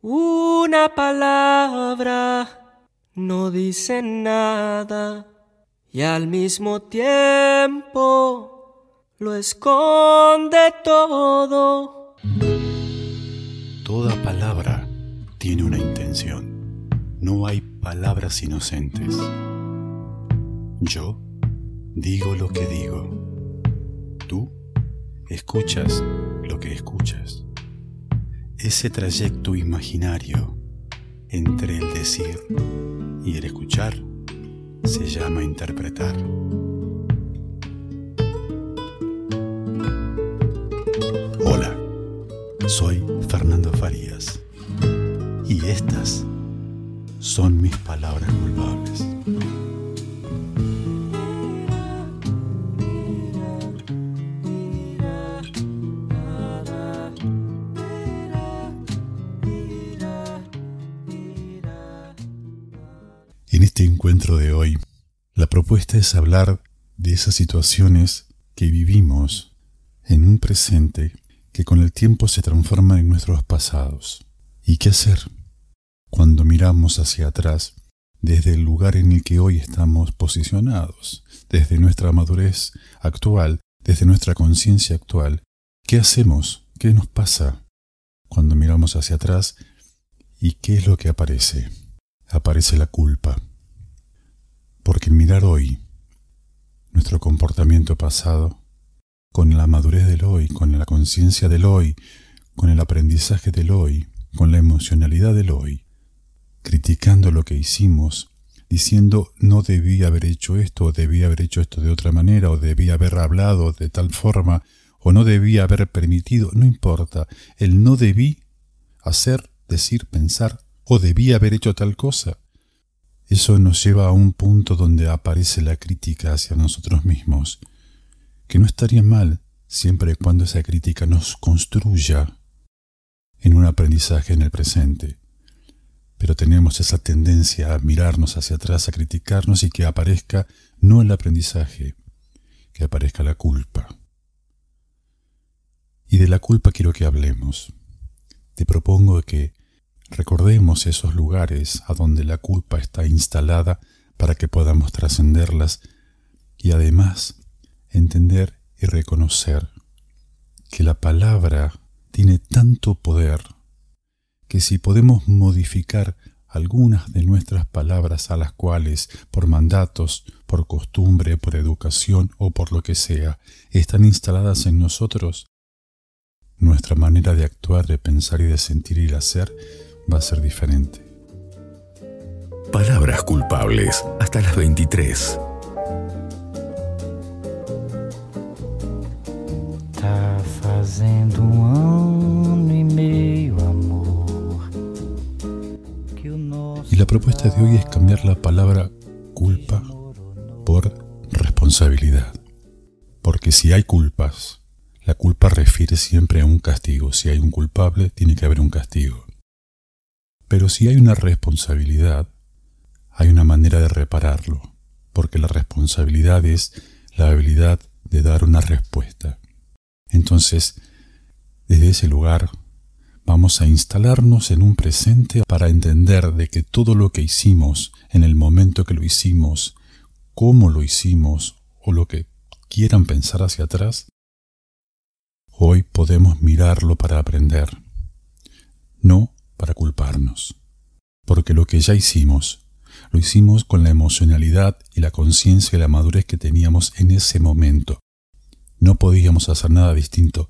Una palabra no dice nada y al mismo tiempo lo esconde todo. Toda palabra tiene una intención. No hay palabras inocentes. Yo digo lo que digo. Tú escuchas lo que escuchas. Ese trayecto imaginario entre el decir y el escuchar se llama interpretar. Hola, soy Fernando Farías y estas son mis palabras culpables. Hablar de esas situaciones que vivimos en un presente que con el tiempo se transforman en nuestros pasados. ¿Y qué hacer cuando miramos hacia atrás desde el lugar en el que hoy estamos posicionados, desde nuestra madurez actual, desde nuestra conciencia actual? ¿Qué hacemos? ¿Qué nos pasa cuando miramos hacia atrás? ¿Y qué es lo que aparece? Aparece la culpa. Porque mirar hoy nuestro comportamiento pasado, con la madurez del hoy, con la conciencia del hoy, con el aprendizaje del hoy, con la emocionalidad del hoy, criticando lo que hicimos, diciendo no debía haber hecho esto, o debía haber hecho esto de otra manera, o debía haber hablado de tal forma, o no debía haber permitido, no importa, el no debí hacer, decir, pensar, o debía haber hecho tal cosa. Eso nos lleva a un punto donde aparece la crítica hacia nosotros mismos, que no estaría mal siempre y cuando esa crítica nos construya en un aprendizaje en el presente. Pero tenemos esa tendencia a mirarnos hacia atrás, a criticarnos y que aparezca no el aprendizaje, que aparezca la culpa. Y de la culpa quiero que hablemos. Te propongo que Recordemos esos lugares a donde la culpa está instalada para que podamos trascenderlas y además entender y reconocer que la palabra tiene tanto poder que si podemos modificar algunas de nuestras palabras a las cuales, por mandatos, por costumbre, por educación o por lo que sea, están instaladas en nosotros, nuestra manera de actuar, de pensar y de sentir y de hacer va a ser diferente. Palabras culpables hasta las 23. Tá fazendo um ano e meio, amor. Y la propuesta de hoy es cambiar la palabra culpa por responsabilidad. Porque si hay culpas, la culpa refiere siempre a un castigo. Si hay un culpable, tiene que haber un castigo. Pero si hay una responsabilidad, hay una manera de repararlo, porque la responsabilidad es la habilidad de dar una respuesta. Entonces, desde ese lugar, vamos a instalarnos en un presente para entender de que todo lo que hicimos en el momento que lo hicimos, cómo lo hicimos o lo que quieran pensar hacia atrás, hoy podemos mirarlo para aprender, no para culparnos. Porque lo que ya hicimos, lo hicimos con la emocionalidad y la conciencia y la madurez que teníamos en ese momento. No podíamos hacer nada distinto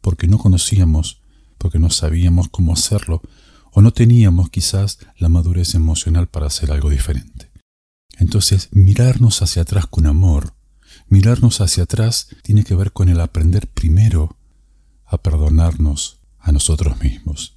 porque no conocíamos, porque no sabíamos cómo hacerlo, o no teníamos quizás la madurez emocional para hacer algo diferente. Entonces, mirarnos hacia atrás con amor, mirarnos hacia atrás tiene que ver con el aprender primero a perdonarnos a nosotros mismos.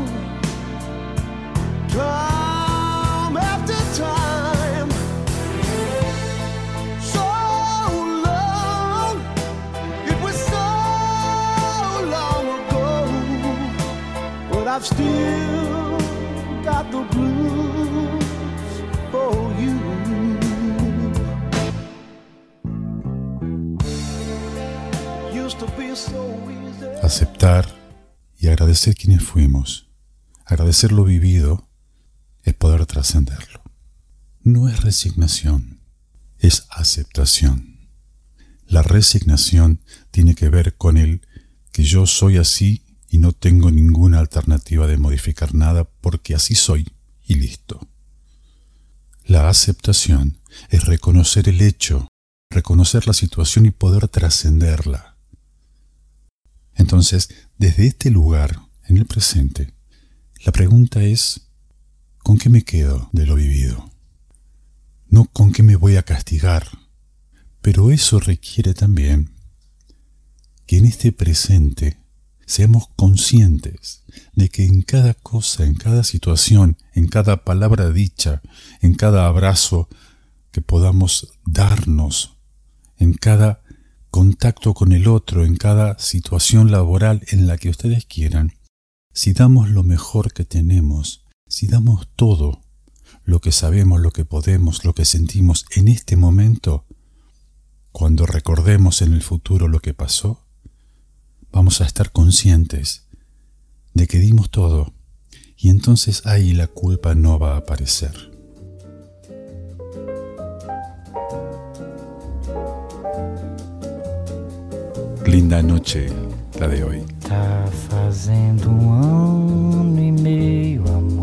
Aceptar y agradecer quienes fuimos, agradecer lo vivido, es poder trascenderlo. No es resignación, es aceptación. La resignación tiene que ver con el que yo soy así y no tengo ninguna alternativa de modificar nada porque así soy y listo. La aceptación es reconocer el hecho, reconocer la situación y poder trascenderla. Entonces, desde este lugar, en el presente, la pregunta es, ¿con qué me quedo de lo vivido? No con qué me voy a castigar, pero eso requiere también que en este presente seamos conscientes de que en cada cosa, en cada situación, en cada palabra dicha, en cada abrazo que podamos darnos, en cada contacto con el otro, en cada situación laboral en la que ustedes quieran, si damos lo mejor que tenemos, si damos todo lo que sabemos, lo que podemos, lo que sentimos en este momento, cuando recordemos en el futuro lo que pasó, vamos a estar conscientes de que dimos todo y entonces ahí la culpa no va a aparecer. Linda noche la de hoy. Um e amor,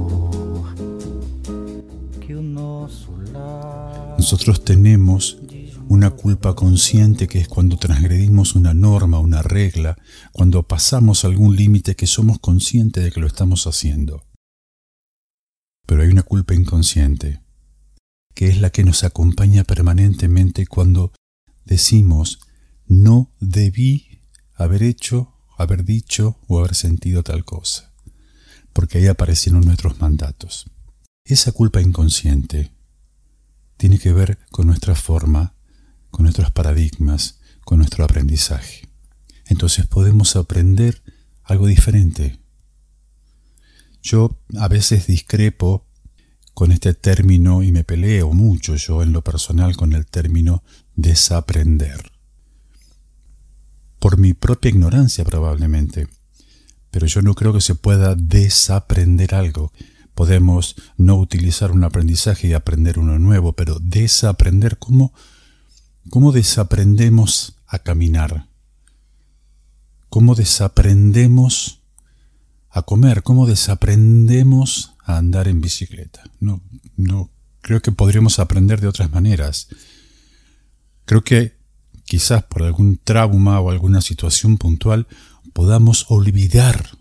Nosotros tenemos una culpa consciente que es cuando transgredimos una norma, una regla, cuando pasamos algún límite que somos conscientes de que lo estamos haciendo. Pero hay una culpa inconsciente, que es la que nos acompaña permanentemente cuando decimos no debí haber hecho, haber dicho o haber sentido tal cosa, porque ahí aparecieron nuestros mandatos. Esa culpa inconsciente tiene que ver con nuestra forma con nuestros paradigmas, con nuestro aprendizaje. Entonces podemos aprender algo diferente. Yo a veces discrepo con este término y me peleo mucho yo en lo personal con el término desaprender. Por mi propia ignorancia probablemente. Pero yo no creo que se pueda desaprender algo. Podemos no utilizar un aprendizaje y aprender uno nuevo, pero desaprender, ¿cómo? ¿Cómo desaprendemos a caminar? ¿Cómo desaprendemos a comer? ¿Cómo desaprendemos a andar en bicicleta? No, no, creo que podríamos aprender de otras maneras. Creo que quizás por algún trauma o alguna situación puntual podamos olvidar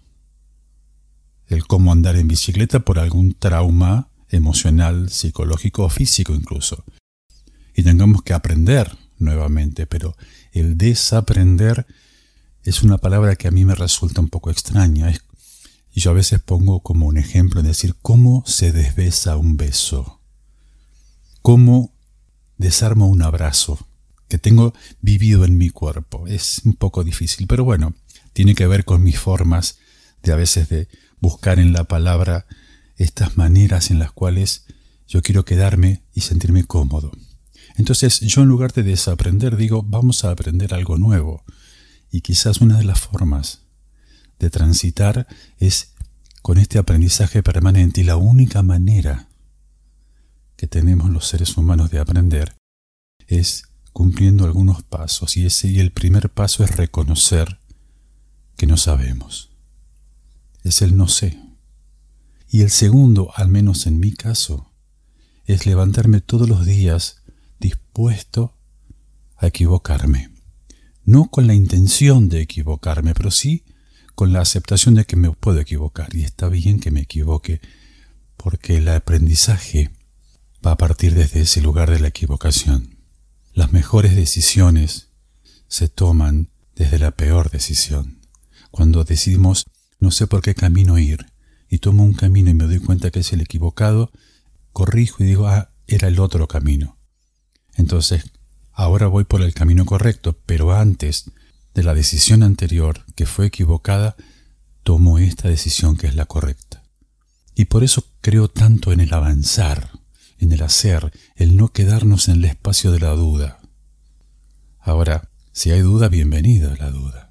el cómo andar en bicicleta por algún trauma emocional, psicológico o físico incluso y tengamos que aprender nuevamente, pero el desaprender es una palabra que a mí me resulta un poco extraña. y yo a veces pongo como un ejemplo en decir cómo se desbesa un beso, cómo desarmo un abrazo que tengo vivido en mi cuerpo. Es un poco difícil, pero bueno, tiene que ver con mis formas de a veces de buscar en la palabra estas maneras en las cuales yo quiero quedarme y sentirme cómodo. Entonces yo en lugar de desaprender digo, vamos a aprender algo nuevo. Y quizás una de las formas de transitar es con este aprendizaje permanente y la única manera que tenemos los seres humanos de aprender es cumpliendo algunos pasos y ese y el primer paso es reconocer que no sabemos. Es el no sé. Y el segundo, al menos en mi caso, es levantarme todos los días dispuesto a equivocarme. No con la intención de equivocarme, pero sí con la aceptación de que me puedo equivocar y está bien que me equivoque porque el aprendizaje va a partir desde ese lugar de la equivocación. Las mejores decisiones se toman desde la peor decisión. Cuando decidimos no sé por qué camino ir y tomo un camino y me doy cuenta que es el equivocado, corrijo y digo, ah, era el otro camino. Entonces, ahora voy por el camino correcto, pero antes de la decisión anterior, que fue equivocada, tomo esta decisión que es la correcta. Y por eso creo tanto en el avanzar, en el hacer, el no quedarnos en el espacio de la duda. Ahora, si hay duda, bienvenida la duda.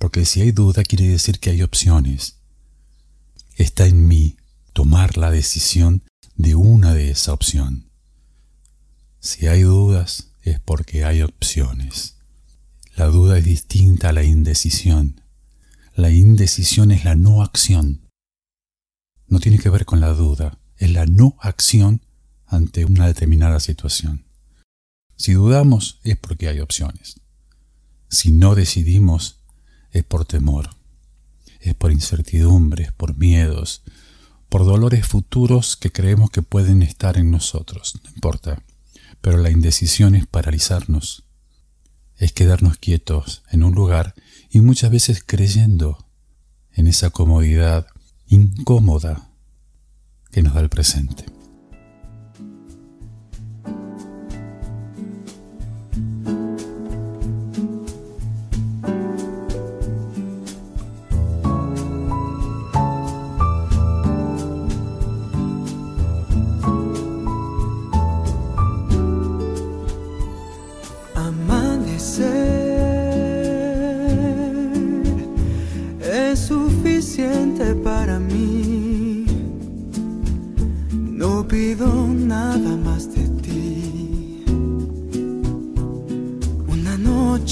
Porque si hay duda quiere decir que hay opciones. Está en mí tomar la decisión de una de esa opción. Si hay dudas es porque hay opciones. La duda es distinta a la indecisión. La indecisión es la no acción. No tiene que ver con la duda, es la no acción ante una determinada situación. Si dudamos es porque hay opciones. Si no decidimos, es por temor, es por incertidumbres, por miedos, por dolores futuros que creemos que pueden estar en nosotros, no importa. Pero la indecisión es paralizarnos, es quedarnos quietos en un lugar y muchas veces creyendo en esa comodidad incómoda que nos da el presente.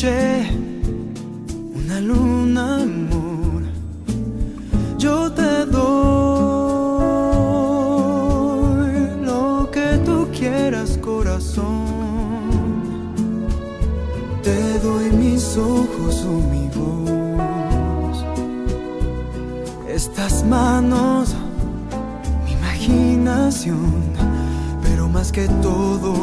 una luna, amor, yo te doy lo que tú quieras, corazón. Te doy mis ojos o mi voz, estas manos, mi imaginación, pero más que todo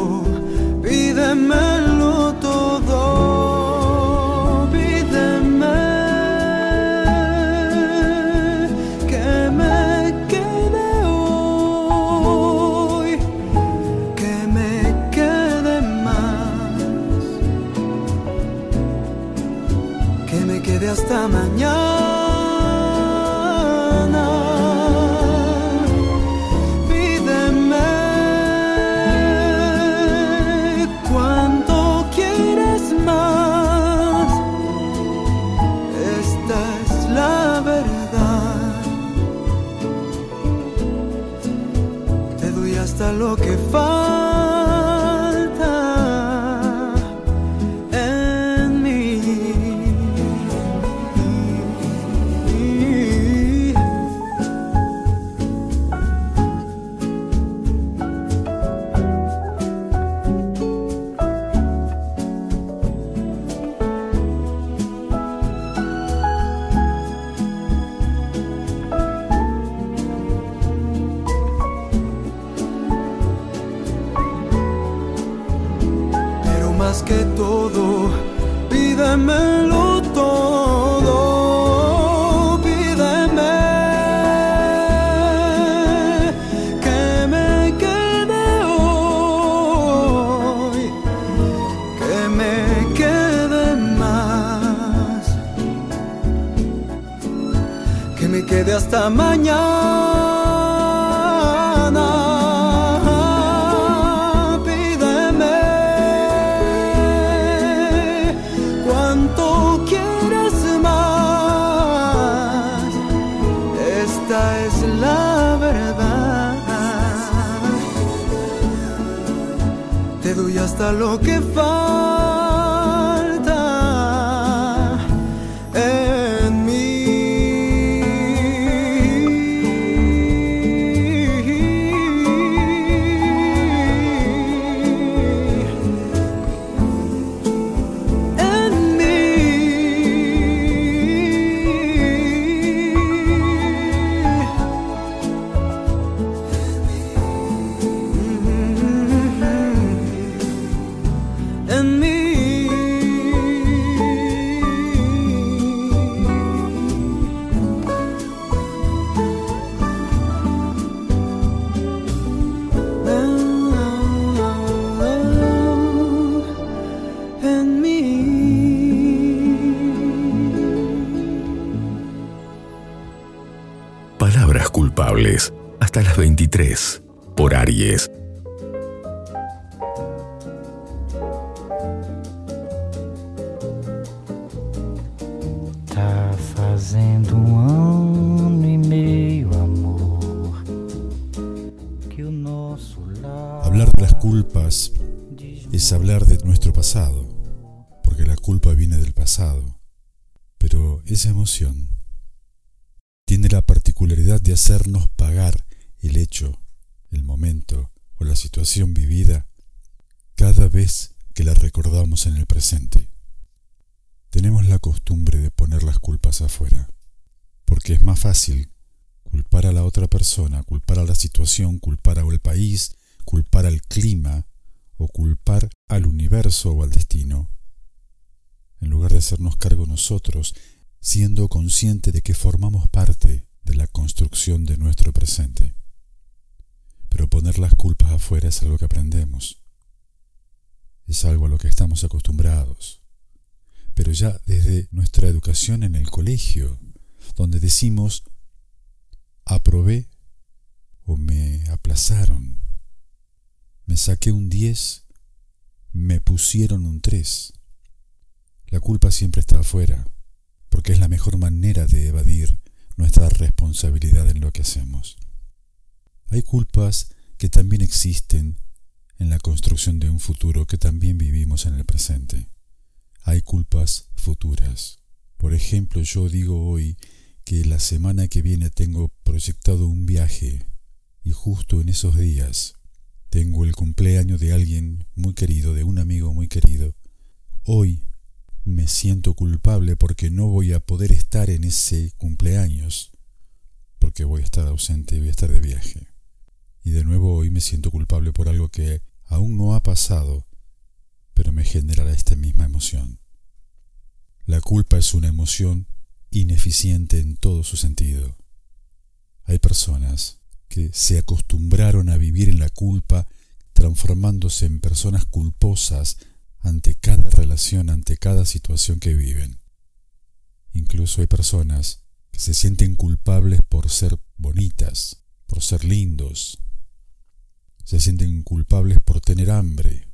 que me quede hasta mañana. Pídeme cuánto quieres más. Esta es la verdad. Te doy hasta lo que falta. Esa emoción tiene la particularidad de hacernos pagar el hecho, el momento o la situación vivida cada vez que la recordamos en el presente. Tenemos la costumbre de poner las culpas afuera, porque es más fácil culpar a la otra persona, culpar a la situación, culpar al país, culpar al clima o culpar al universo o al destino, en lugar de hacernos cargo nosotros, siendo consciente de que formamos parte de la construcción de nuestro presente. Pero poner las culpas afuera es algo que aprendemos, es algo a lo que estamos acostumbrados pero ya desde nuestra educación en el colegio, donde decimos, aprobé o me aplazaron, me saqué un 10, me pusieron un 3. La culpa siempre está afuera, porque es la mejor manera de evadir nuestra responsabilidad en lo que hacemos. Hay culpas que también existen en la construcción de un futuro que también vivimos en el presente hay culpas futuras. Por ejemplo, yo digo hoy que la semana que viene tengo proyectado un viaje y justo en esos días tengo el cumpleaños de alguien muy querido, de un amigo muy querido. Hoy me siento culpable porque no voy a poder estar en ese cumpleaños, porque voy a estar ausente, voy a estar de viaje. Y de nuevo hoy me siento culpable por algo que aún no ha pasado, pero me generará esta misma emoción. La culpa es una emoción ineficiente en todo su sentido. Hay personas que se acostumbraron a vivir en la culpa, transformándose en personas culposas ante cada relación, ante cada situación que viven. Incluso hay personas que se sienten culpables por ser bonitas, por ser lindos. Se sienten culpables por tener hambre,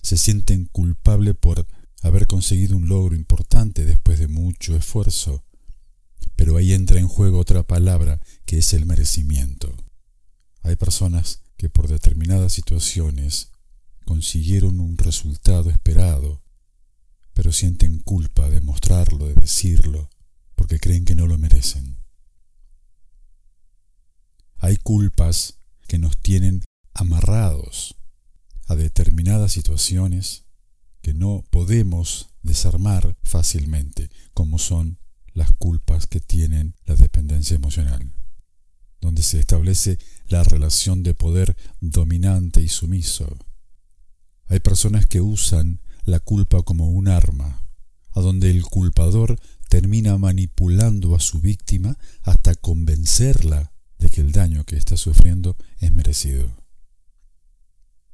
se sienten culpables por haber conseguido un logro importante después de mucho esfuerzo. Pero ahí entra en juego otra palabra que es el merecimiento. Hay personas que por determinadas situaciones consiguieron un resultado esperado, pero sienten culpa de mostrarlo, de decirlo, porque creen que no lo merecen. Hay culpas que nos tienen amarrados a determinadas situaciones que no podemos desarmar fácilmente, como son las culpas que tienen la dependencia emocional, donde se establece la relación de poder dominante y sumiso. Hay personas que usan la culpa como un arma, a donde el culpador termina manipulando a su víctima hasta convencerla de que el daño que está sufriendo es merecido.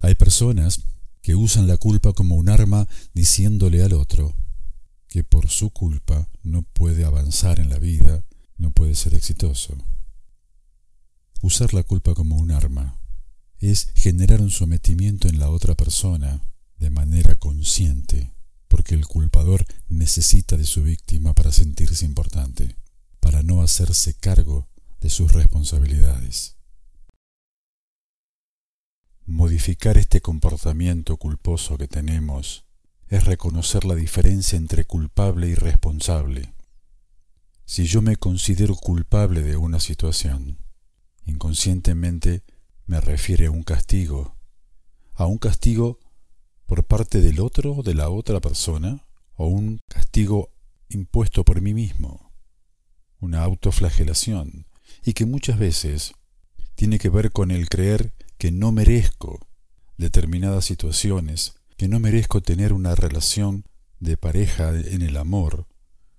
Hay personas que usan la culpa como un arma diciéndole al otro que por su culpa no puede avanzar en la vida, no puede ser exitoso. Usar la culpa como un arma es generar un sometimiento en la otra persona de manera consciente, porque el culpador necesita de su víctima para sentirse importante, para no hacerse cargo de sus responsabilidades. Modificar este comportamiento culposo que tenemos es reconocer la diferencia entre culpable y responsable. Si yo me considero culpable de una situación, inconscientemente me refiere a un castigo, a un castigo por parte del otro o de la otra persona, o un castigo impuesto por mí mismo, una autoflagelación, y que muchas veces tiene que ver con el creer que no merezco determinadas situaciones, que no merezco tener una relación de pareja en el amor,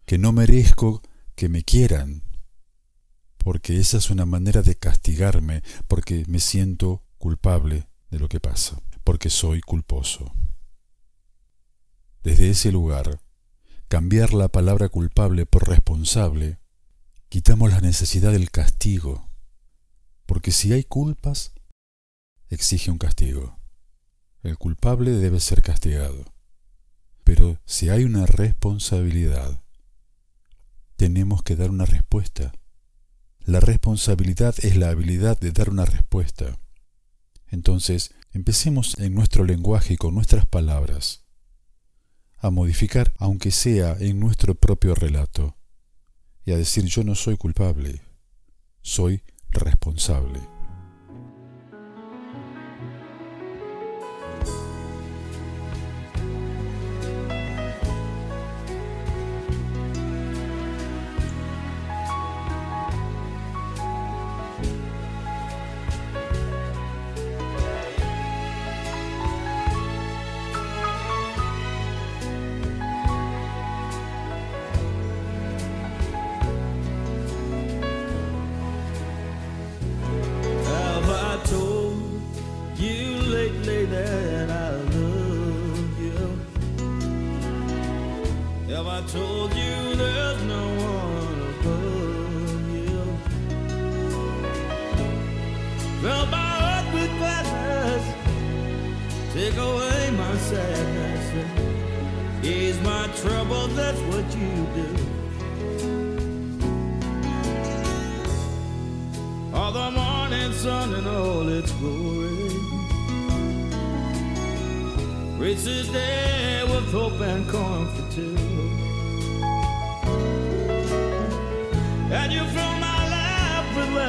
que no merezco que me quieran, porque esa es una manera de castigarme, porque me siento culpable de lo que pasa, porque soy culposo. Desde ese lugar, cambiar la palabra culpable por responsable, quitamos la necesidad del castigo, Porque si hay culpas, exige un castigo. El culpable debe ser castigado. Pero si hay una responsabilidad, tenemos que dar una respuesta. La responsabilidad es la habilidad de dar una respuesta. Entonces, empecemos en nuestro lenguaje y con nuestras palabras a modificar, aunque sea en nuestro propio relato, y a decir yo no soy culpable, soy responsable.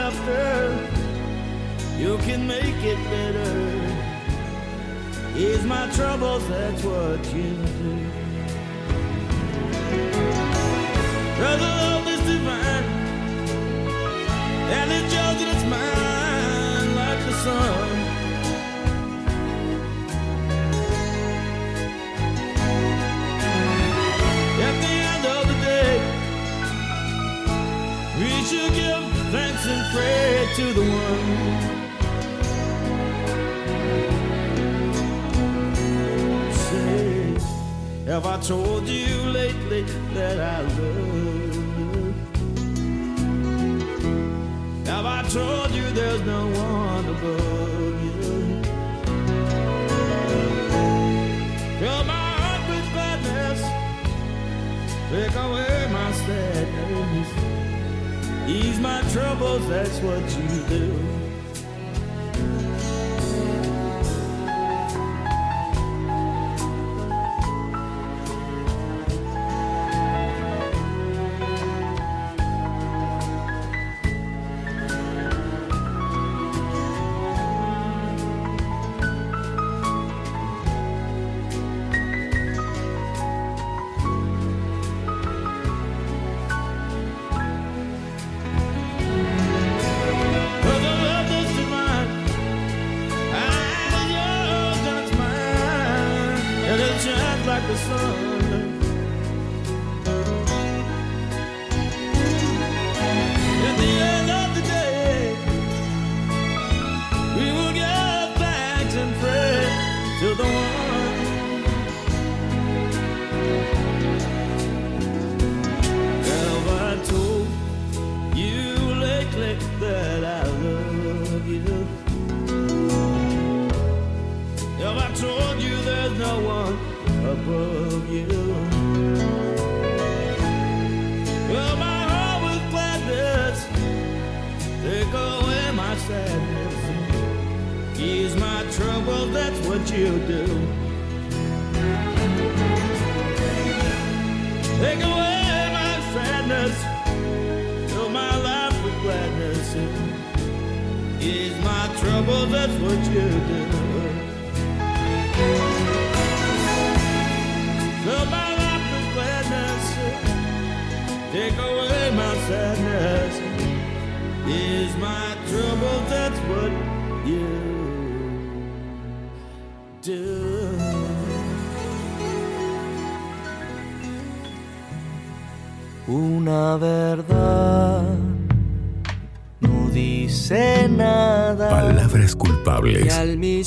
Laughter. You can make it better. Ease my troubles, that's what you do. The love is divine. And it's yours and it's mine like the sun. At the end of the day, we should give and pray to the one. Say, have I told you lately that I love you? Have I told you there's no one above you? Fill my heart with gladness, take away my sadness, ease my troubles. That's what you do.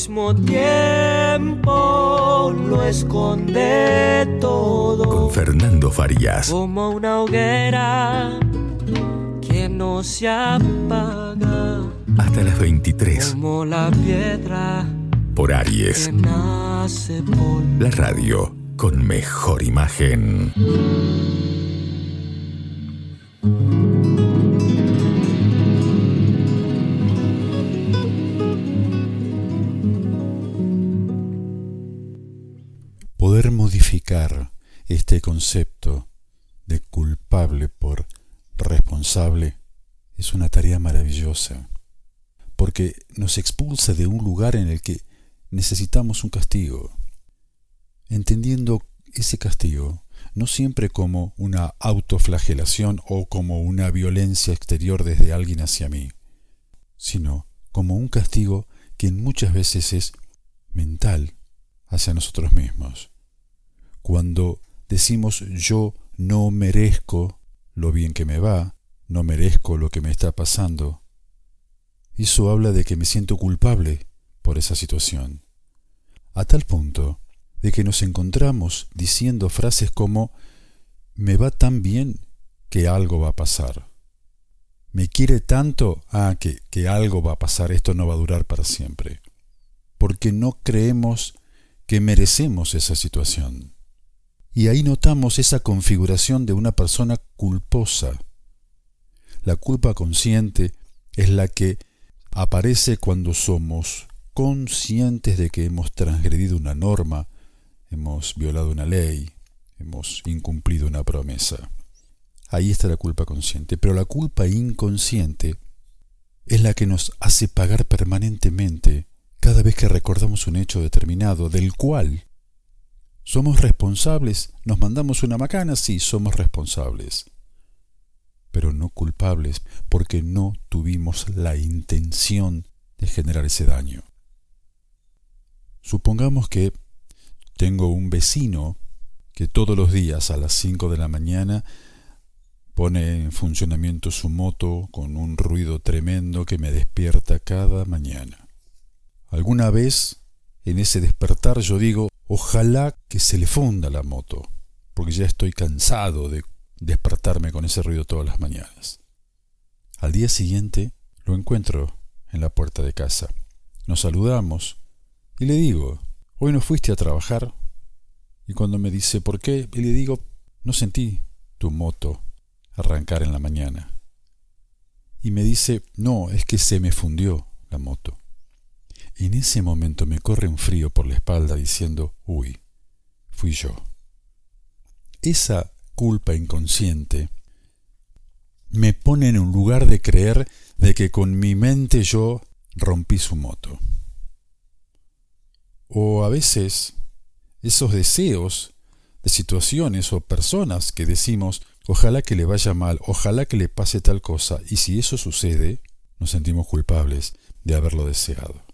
Mismo tiempo lo esconde todo Con Fernando Farías. como una hoguera que no se apaga. Hasta las 23 como la piedra por Aries, que nace por la radio con mejor imagen. Concepto de culpable por responsable es una tarea maravillosa, porque nos expulsa de un lugar en el que necesitamos un castigo, entendiendo ese castigo no siempre como una autoflagelación o como una violencia exterior desde alguien hacia mí, sino como un castigo que muchas veces es mental hacia nosotros mismos. Cuando decimos yo no merezco lo bien que me va, no merezco lo que me está pasando, eso habla de que me siento culpable por esa situación. A tal punto de que nos encontramos diciendo frases como me va tan bien que algo va a pasar. Me quiere tanto, ah, que, que algo va a pasar, esto no va a durar para siempre. Porque no creemos que merecemos esa situación. Y ahí notamos esa configuración de una persona culposa. La culpa consciente es la que aparece cuando somos conscientes de que hemos transgredido una norma, hemos violado una ley, hemos incumplido una promesa. Ahí está la culpa consciente, pero la culpa inconsciente es la que nos hace pagar permanentemente cada vez que recordamos un hecho determinado, del cual somos responsables, nos mandamos una macana, sí, somos responsables, pero no culpables porque no tuvimos la intención de generar ese daño. Supongamos que tengo un vecino que todos los días a las 5 de la mañana pone en funcionamiento su moto con un ruido tremendo que me despierta cada mañana. Alguna vez en ese despertar yo digo, ojalá que se le funda la moto, porque ya estoy cansado de despertarme con ese ruido todas las mañanas. Al día siguiente lo encuentro en la puerta de casa. Nos saludamos y le digo, hoy no fuiste a trabajar. Y cuando me dice, ¿por qué? Y le digo, no sentí tu moto arrancar en la mañana. Y me dice, no, es que se me fundió la moto. En ese momento me corre un frío por la espalda diciendo, uy, fui yo. Esa culpa inconsciente me pone en un lugar de creer de que con mi mente yo rompí su moto. O a veces esos deseos de situaciones o personas que decimos, ojalá que le vaya mal, ojalá que le pase tal cosa, y si eso sucede, nos sentimos culpables de haberlo deseado.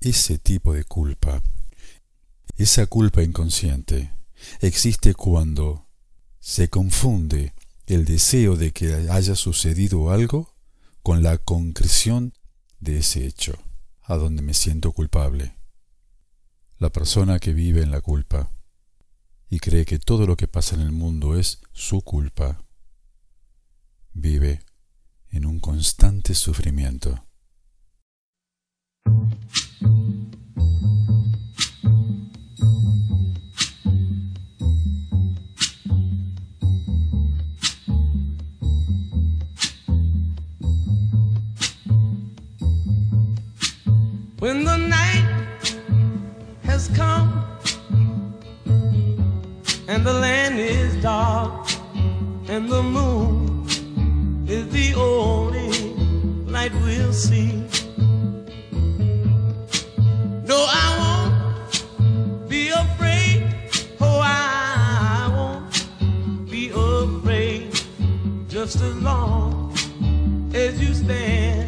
Ese tipo de culpa, esa culpa inconsciente, existe cuando se confunde el deseo de que haya sucedido algo con la concreción de ese hecho, a donde me siento culpable. La persona que vive en la culpa y cree que todo lo que pasa en el mundo es su culpa, vive en un constante sufrimiento. When the night has come and the land is dark and the moon is the only light we'll see. Just as long as you stand,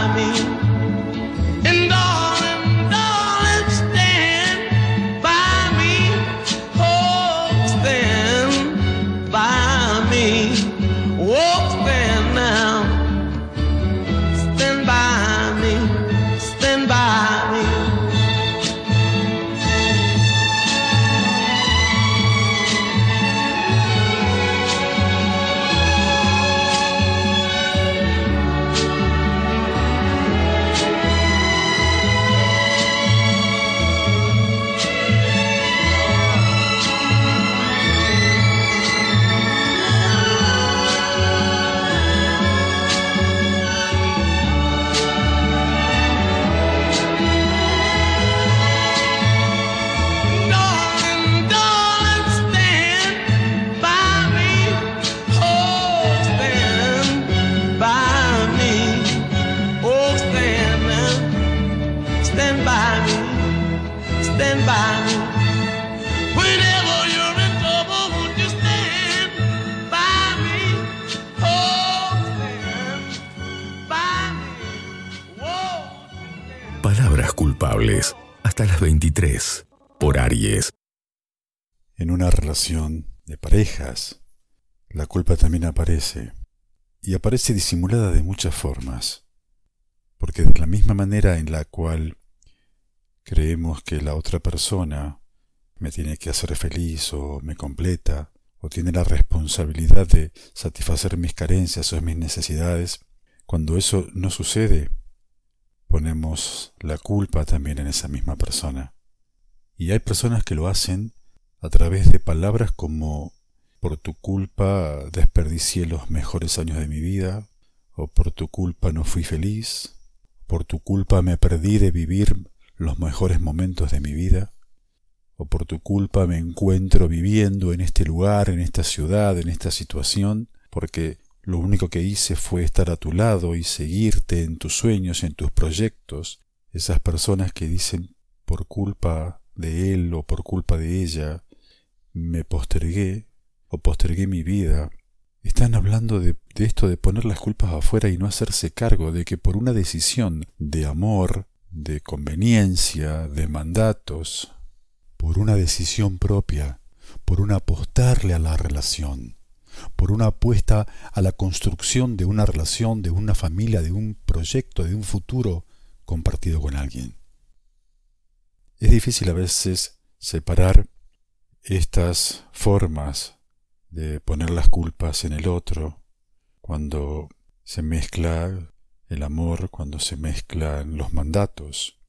la culpa también aparece, y aparece disimulada de muchas formas, porque de la misma manera en la cual creemos que la otra persona me tiene que hacer feliz o me completa, o tiene la responsabilidad de satisfacer mis carencias o mis necesidades, cuando eso no sucede, ponemos la culpa también en esa misma persona. Y hay personas que lo hacen a través de palabras como por tu culpa desperdicié los mejores años de mi vida, o por tu culpa no fui feliz, por tu culpa me perdí de vivir los mejores momentos de mi vida, o por tu culpa me encuentro viviendo en este lugar, en esta ciudad, en esta situación, porque lo único que hice fue estar a tu lado y seguirte en tus sueños, en tus proyectos. Esas personas que dicen por culpa de él o por culpa de ella me postergué o postergué mi vida, están hablando de, esto de poner las culpas afuera y no hacerse cargo de que por una decisión de amor, de conveniencia, de mandatos, por una decisión propia, por un apostarle a la relación, por una apuesta a la construcción de una relación, de una familia, de un proyecto, de un futuro compartido con alguien. Es difícil a veces separar estas formas de poner las culpas en el otro cuando se mezcla el amor, cuando se mezclan los mandatos,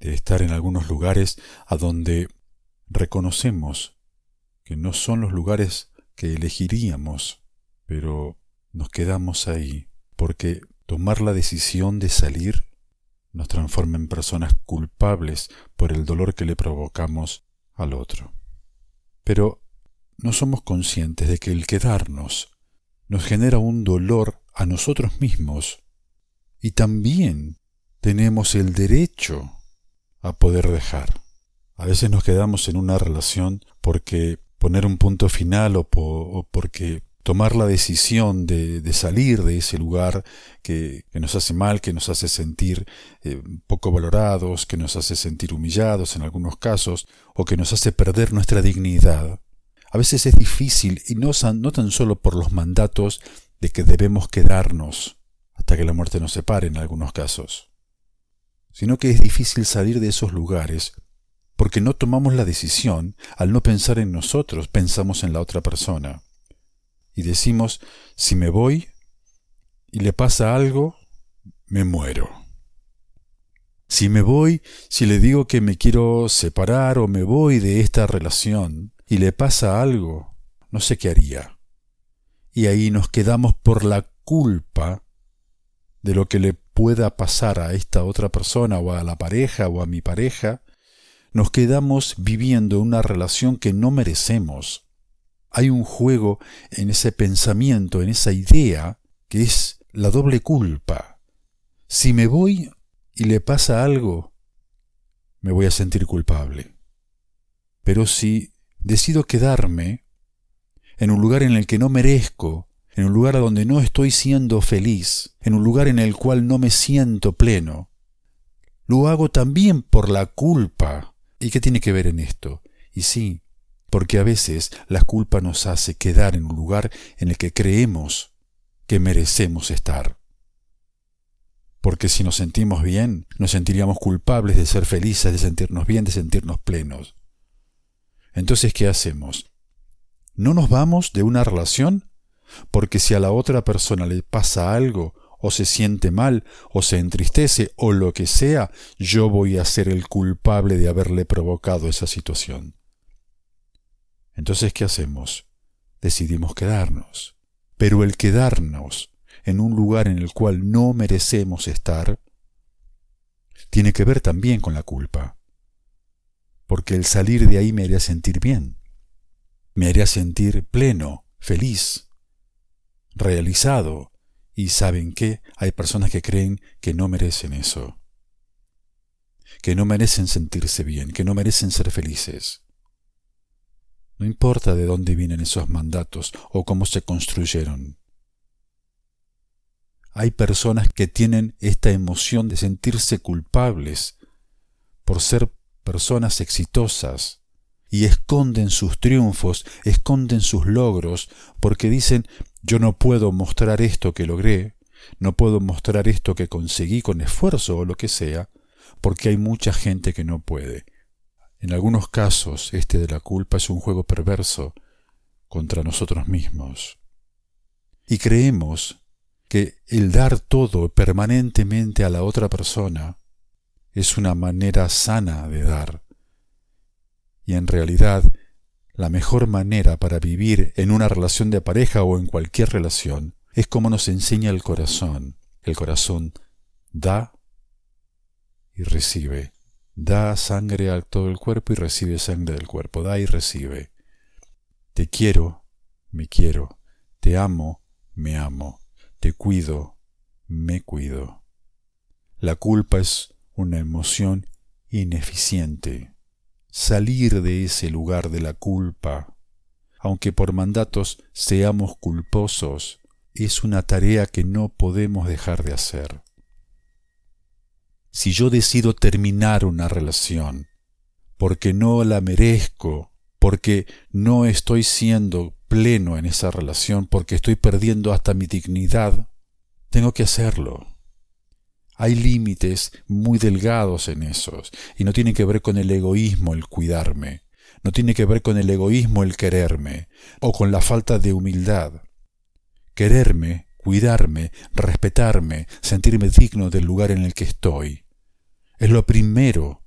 de estar en algunos lugares a donde reconocemos que no son los lugares que elegiríamos, pero nos quedamos ahí porque tomar la decisión de salir nos transforma en personas culpables por el dolor que le provocamos al otro. Pero no somos conscientes de que el quedarnos nos genera un dolor a nosotros mismos y también tenemos el derecho a poder dejar. A veces nos quedamos en una relación porque poner un punto final o, o porque tomar la decisión de, de, salir de ese lugar que, que, nos hace mal, que nos hace sentir eh, poco valorados, que nos hace sentir humillados en algunos casos, o que nos hace perder nuestra dignidad. A veces es difícil, y no, tan solo por los mandatos de que debemos quedarnos hasta que la muerte nos separe en algunos casos, sino que es difícil salir de esos lugares porque no tomamos la decisión al no pensar en nosotros, pensamos en la otra persona y decimos, si me voy y le pasa algo, me muero. Si me voy, si le digo que me quiero separar o me voy de esta relación le pasa algo, no sé qué haría. Y ahí nos quedamos por la culpa de lo que le pueda pasar a esta otra persona o a la pareja o a mi pareja, nos quedamos viviendo una relación que no merecemos hay un juego en ese pensamiento, en esa idea, que es la doble culpa. Si me voy y le pasa algo, me voy a sentir culpable. Pero si decido quedarme en un lugar en el que no merezco, en un lugar donde no estoy siendo feliz, en un lugar en el cual no me siento pleno, lo hago también por la culpa. ¿Y qué tiene que ver en esto? Y sí, porque a veces la culpa nos hace quedar en un lugar en el que creemos que merecemos estar. Porque si nos sentimos bien, nos sentiríamos culpables de ser felices, de sentirnos bien, de sentirnos plenos. Entonces, ¿qué hacemos? ¿No nos vamos de una relación? Porque si a la otra persona le pasa algo, o se siente mal, o se entristece, o lo que sea, yo voy a ser el culpable de haberle provocado esa situación. Entonces, ¿qué hacemos? Decidimos quedarnos. Pero el quedarnos en un lugar en el cual no merecemos estar tiene que ver también con la culpa porque el salir de ahí me haría sentir bien, me haría sentir pleno, feliz, realizado, y saben qué, hay personas que creen que no merecen eso, que no merecen sentirse bien, que no merecen ser felices. No importa de dónde vienen esos mandatos o cómo se construyeron. Hay personas que tienen esta emoción de sentirse culpables por ser personas exitosas y esconden sus triunfos, esconden sus logros, porque dicen, yo no puedo mostrar esto que logré, no puedo mostrar esto que conseguí con esfuerzo o lo que sea, porque hay mucha gente que no puede. En algunos casos, este de la culpa es un juego perverso contra nosotros mismos. Y creemos que el dar todo permanentemente a la otra persona es una manera sana de dar. Y en realidad, la mejor manera para vivir en una relación de pareja o en cualquier relación es como nos enseña el corazón. El corazón da y recibe. Da sangre a todo el cuerpo y recibe sangre del cuerpo. Da y recibe. Te quiero, me quiero. Te amo, me amo. Te cuido, me cuido. La culpa es una emoción ineficiente. Salir de ese lugar de la culpa, aunque por mandatos seamos culposos, es una tarea que no podemos dejar de hacer. Si yo decido terminar una relación porque no la merezco, porque no estoy siendo pleno en esa relación, porque estoy perdiendo hasta mi dignidad, tengo que hacerlo. Hay límites muy delgados en esos y no tiene que ver con el egoísmo el cuidarme, no tiene que ver con el egoísmo el quererme o con la falta de humildad. Quererme, cuidarme, respetarme, sentirme digno del lugar en el que estoy. Es lo primero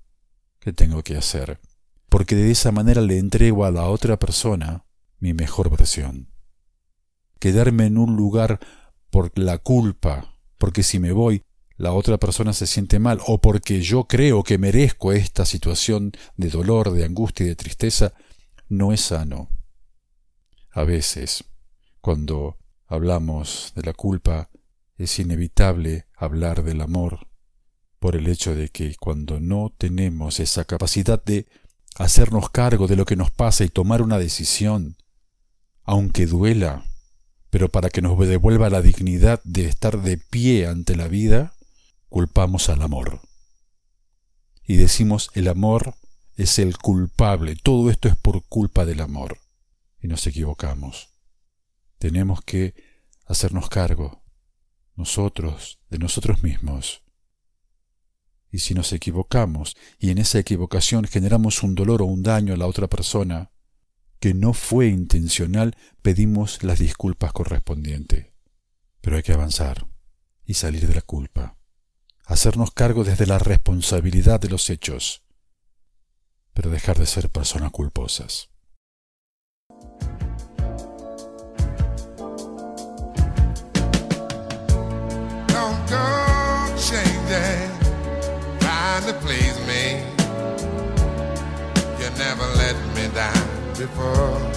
que tengo que hacer, porque de esa manera le entrego a la otra persona mi mejor versión. Quedarme en un lugar por la culpa, porque si me voy la otra persona se siente mal o porque yo creo que merezco esta situación de dolor, de angustia y de tristeza, no es sano. A veces, cuando hablamos de la culpa, es inevitable hablar del amor, por el hecho de que cuando no tenemos esa capacidad de hacernos cargo de lo que nos pasa y tomar una decisión, aunque duela, pero para que nos devuelva la dignidad de estar de pie ante la vida, culpamos al amor. Y decimos el amor es el culpable, todo esto es por culpa del amor. Y nos equivocamos. Tenemos que hacernos cargo, nosotros, de nosotros mismos. Y si nos equivocamos y en esa equivocación generamos un dolor o un daño a la otra persona, que no fue intencional, pedimos las disculpas correspondientes. Pero hay que avanzar y salir de la culpa hacernos cargo desde la responsabilidad de los hechos, pero dejar de ser personas culposas. Don't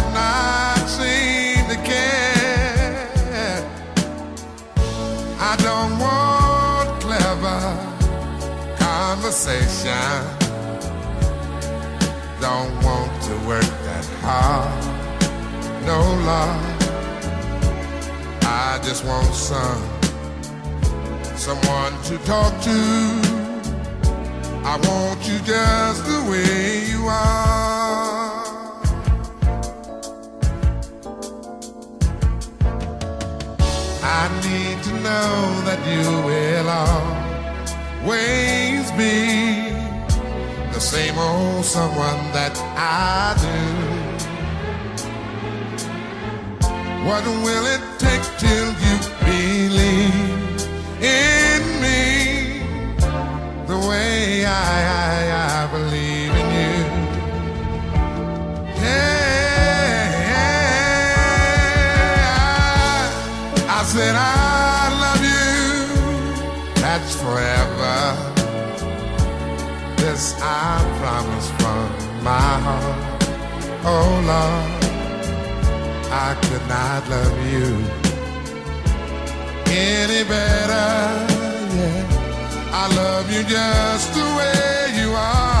conversation. Don't want to work that hard. No love. I just want some someone to talk to. I want you just the way you are. I need to know that you will always be the same old someone that I do. What will it take till you believe in me the way I, I, I believe in you? Yeah, I said I forever. This I promise from my heart. Oh Lord. I could not love you any better. Yeah, I love you just the way you are.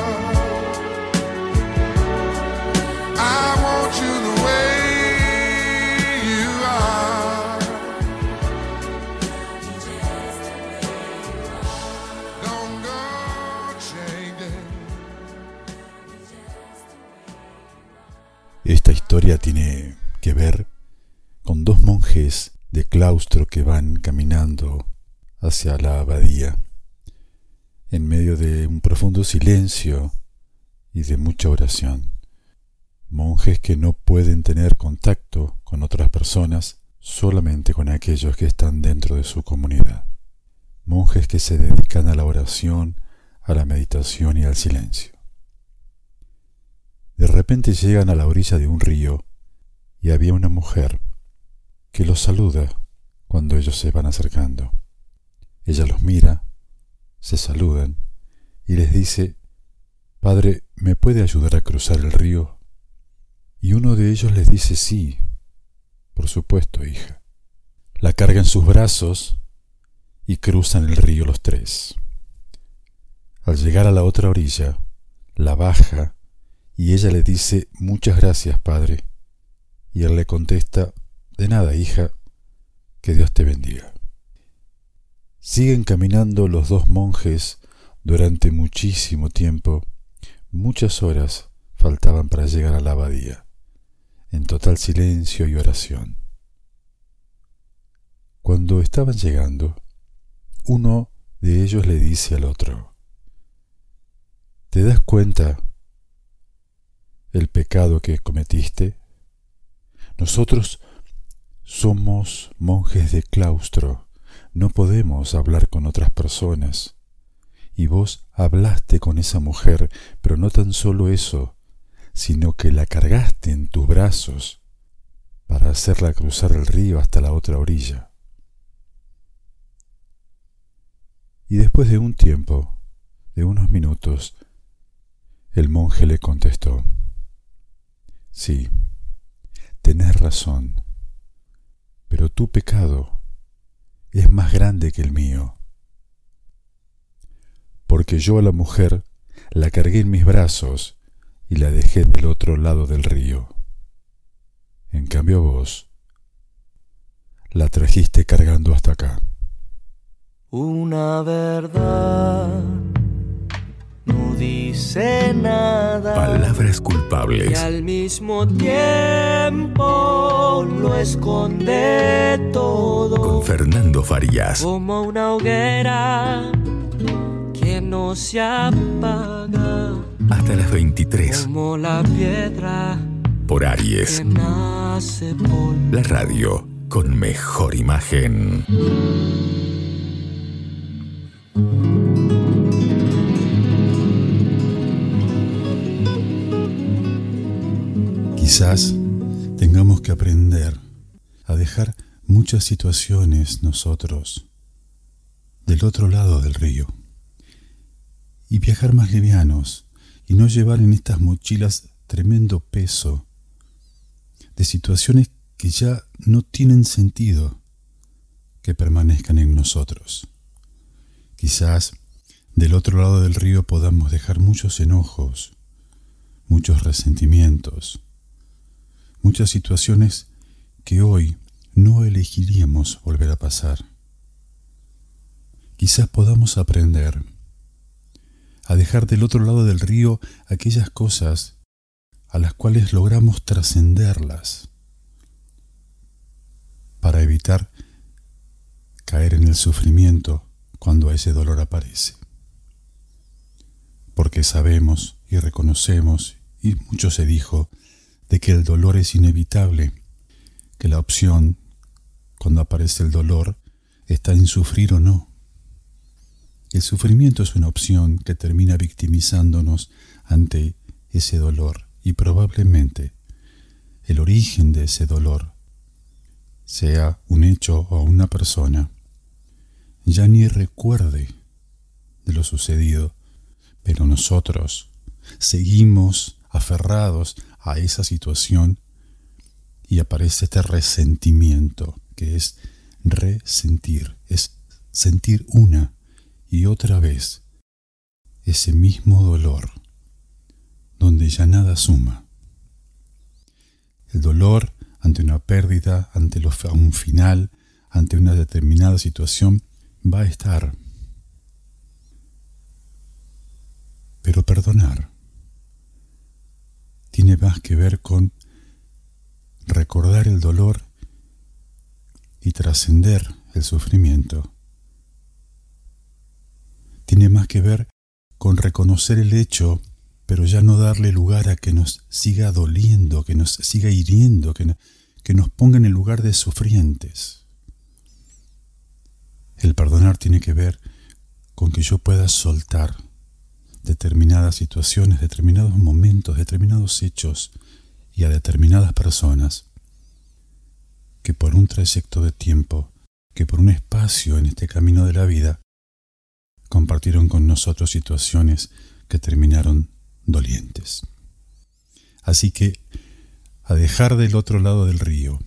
Historia tiene que ver con dos monjes de claustro que van caminando hacia la abadía en medio de un profundo silencio y de mucha oración. Monjes que no pueden tener contacto con otras personas, solamente con aquellos que están dentro de su comunidad. Monjes que se dedican a la oración, a la meditación y al silencio. De repente llegan a la orilla de un río y había una mujer que los saluda cuando ellos se van acercando. Ella los mira, se saludan y les dice, Padre, ¿me puede ayudar a cruzar el río? Y uno de ellos les dice, sí, por supuesto, hija. La carga en sus brazos y cruzan el río los tres. Al llegar a la otra orilla, la baja y ella le dice, muchas gracias, Padre. Y él le contesta, de nada, hija, que Dios te bendiga. Siguen caminando los dos monjes durante muchísimo tiempo, muchas horas faltaban para llegar a la abadía, en total silencio y oración. Cuando estaban llegando, uno de ellos le dice al otro, ¿te das cuenta el pecado que cometiste? Nosotros somos monjes de claustro, no podemos hablar con otras personas. Y vos hablaste con esa mujer, pero no tan solo eso, sino que la cargaste en tus brazos para hacerla cruzar el río hasta la otra orilla. Y después de un tiempo, de unos minutos, el monje le contestó, Sí, tenés razón, pero tu pecado es más grande que el mío, porque yo a la mujer la cargué en mis brazos y la dejé del otro lado del río. En cambio vos la trajiste cargando hasta acá. Una verdad no dice nada. Palabras Y culpables. al mismo tiempo lo esconde todo. Con Fernando Farías. Como una hoguera que no se apaga. Hasta las 23 Como la piedra por Aries. que nace por La radio con mejor imagen. Quizás tengamos que aprender a dejar muchas situaciones nosotros del otro lado del río y viajar más livianos y no llevar en estas mochilas tremendo peso de situaciones que ya no tienen sentido que permanezcan en nosotros. Quizás del otro lado del río podamos dejar muchos enojos, muchos resentimientos, muchas situaciones que hoy no elegiríamos volver a pasar. Quizás podamos aprender a dejar del otro lado del río aquellas cosas a las cuales logramos trascenderlas para evitar caer en el sufrimiento cuando ese dolor aparece. Porque sabemos y reconocemos, y mucho se dijo, de que el dolor es inevitable, que la opción, cuando aparece el dolor, está en sufrir o no. El sufrimiento es una opción que termina victimizándonos ante ese dolor y probablemente el origen de ese dolor, sea un hecho o una persona, ya ni recuerde de lo sucedido, pero nosotros seguimos aferrados a esa situación y aparece este resentimiento, que es resentir, es sentir una y otra vez ese mismo dolor, donde ya nada suma. El dolor ante una pérdida, ante lo- un final, ante una determinada situación, va a estar. Pero perdonar tiene más que ver con recordar el dolor y trascender el sufrimiento. Tiene más que ver con reconocer el hecho, pero ya no darle lugar a que nos siga doliendo, que nos siga hiriendo, que, que nos ponga en el lugar de sufrientes. El perdonar tiene que ver con que yo pueda soltar determinadas situaciones, determinados momentos, determinados hechos y a determinadas personas que por un trayecto de tiempo, que por un espacio en este camino de la vida, compartieron con nosotros situaciones que terminaron dolientes. Así que a dejar del otro lado del río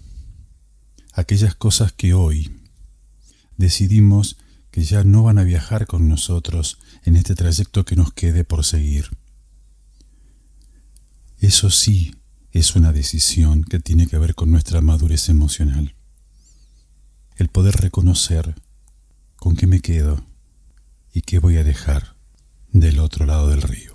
aquellas cosas que hoy decidimos que ya no van a viajar con nosotros en este trayecto que nos quede por seguir. Eso sí es una decisión que tiene que ver con nuestra madurez emocional. El poder reconocer con qué me quedo y qué voy a dejar del otro lado del río.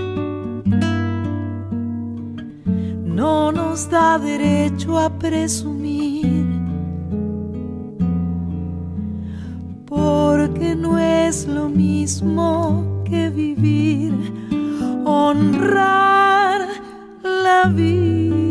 nos da derecho a presumir, porque no es lo mismo que vivir, honrar la vida.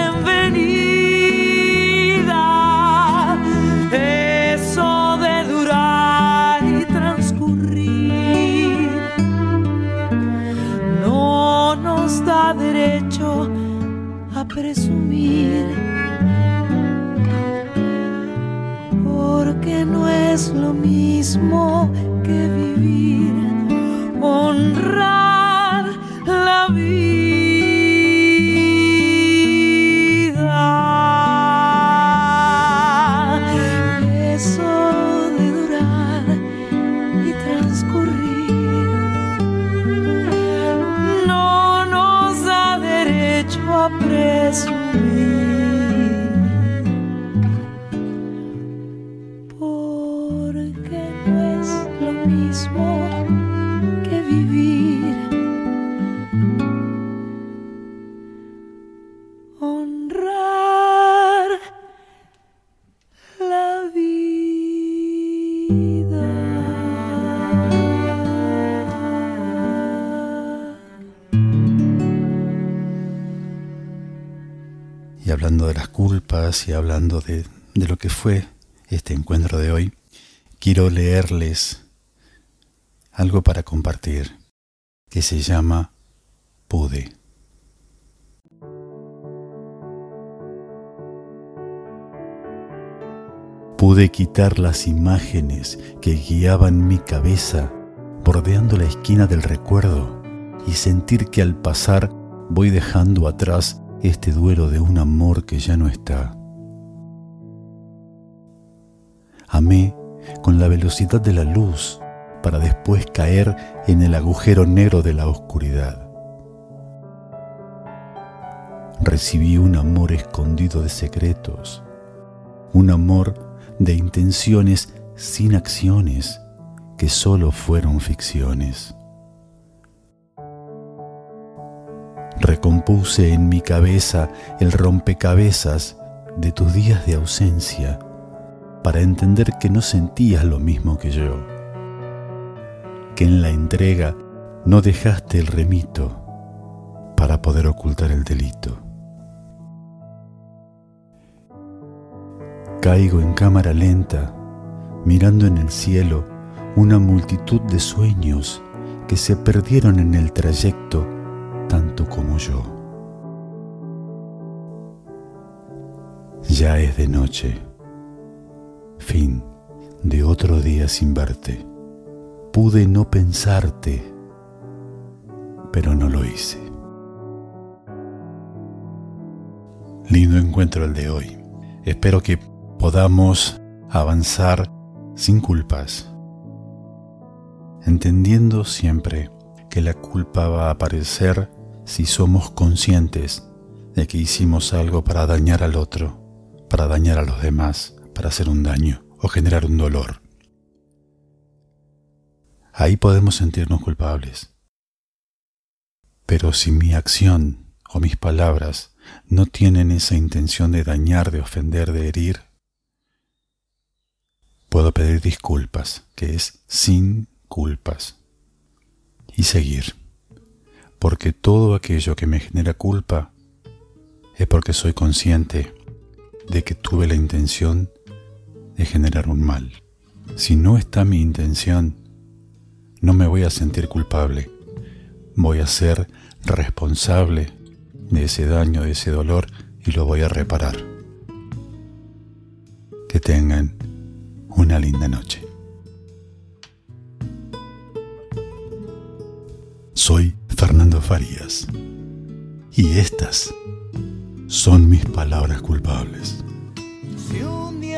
Derecho a presumir. Porque no es lo mismo que y hablando de, de lo que fue este encuentro de hoy, quiero leerles algo para compartir que se llama Pude. Pude quitar las imágenes que guiaban mi cabeza bordeando la esquina del recuerdo y sentir que al pasar voy dejando atrás este duelo de un amor que ya no está. Amé con la velocidad de la luz para después caer en el agujero negro de la oscuridad. Recibí un amor escondido de secretos, un amor de intenciones sin acciones que solo fueron ficciones. Recompuse en mi cabeza el rompecabezas de tus días de ausencia para entender que no sentías lo mismo que yo, que en la entrega no dejaste el remito para poder ocultar el delito. Caigo en cámara lenta, mirando en el cielo una multitud de sueños que se perdieron en el trayecto tanto como yo. Ya es de noche, fin de otro día sin verte. Pude no pensarte, pero no lo hice. Lindo encuentro el de hoy. Espero que podamos avanzar sin culpas, entendiendo siempre que la culpa va a aparecer si somos conscientes de que hicimos algo para dañar al otro, para dañar a los demás, para hacer un daño o generar un dolor. Ahí podemos sentirnos culpables. Pero si mi acción o mis palabras no tienen esa intención de dañar, de ofender, de herir, puedo pedir disculpas, que es sin culpas, y seguir porque todo aquello que me genera culpa es porque soy consciente de que tuve la intención generar un mal. Si no está mi intención, no me voy a sentir culpable, voy a ser responsable de ese daño, de ese dolor y lo voy a reparar. Que tengan una linda noche. Soy Fernando Farías. Y estas son mis palabras culpables.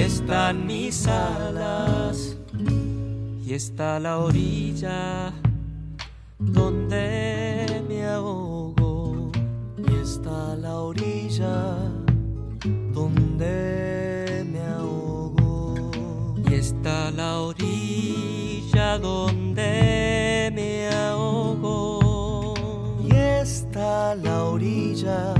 están mis alas y está la orilla donde me ahogo y está la orilla donde me ahogo y está la orilla donde me ahogo está la orilla.